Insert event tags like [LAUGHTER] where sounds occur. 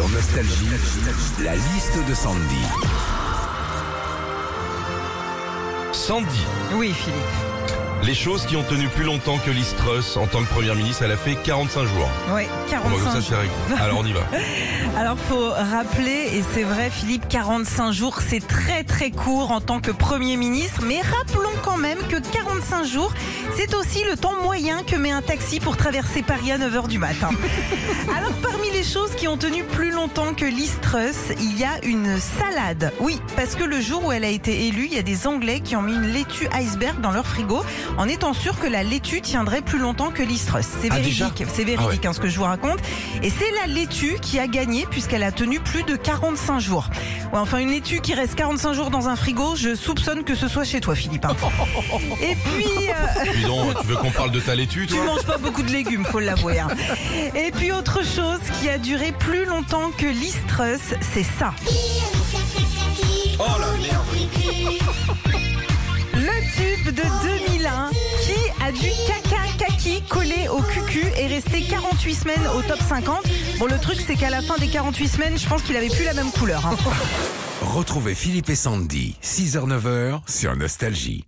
Sur Nostalgie, la liste de Sandy. Sandy, Oui, Philippe. Les choses qui ont tenu plus longtemps que Liz Truss en tant que première ministre, elle a fait 45 jours. Bon, bah, 45 ça, c'est jours. Alors on y va. [LAUGHS] Alors, faut rappeler, et c'est vrai, Philippe, 45 jours, c'est très très court en tant que Premier ministre, mais rappelons quand même que 45 jours, c'est aussi le temps moyen que met un taxi pour traverser Paris à 9h du matin. [LAUGHS] Alors, parmi les choses qui ont tenu plus longtemps que Liz Truss, il y a une salade. Oui, parce que le jour où elle a été élue, il y a des Anglais qui ont mis une laitue iceberg dans leur frigo en étant sûrs que la laitue tiendrait plus longtemps que Liz Truss. C'est Ah, véridique, c'est véridique hein, ce que je vous raconte. Et c'est la laitue qui a gagné puisqu'elle a tenu plus de 45 jours. Ouais, enfin, une laitue qui reste 45 jours dans un frigo, je soupçonne que ce soit chez toi, Philippe. hein. [LAUGHS] Et puis, euh, Dis donc, tu veux qu'on parle de ta laitue, tu toi manges pas beaucoup de légumes, faut l'avouer. hein. Et puis, autre chose qui a duré plus longtemps que Liz Truss, c'est ça. Cucu et resté 48 semaines au top 50. Bon, le truc, c'est qu'à la fin des 48 semaines, je pense qu'il avait plus la même couleur. hein. [LAUGHS] Retrouvez Philippe et Sandy, 6h-9h sur Nostalgie.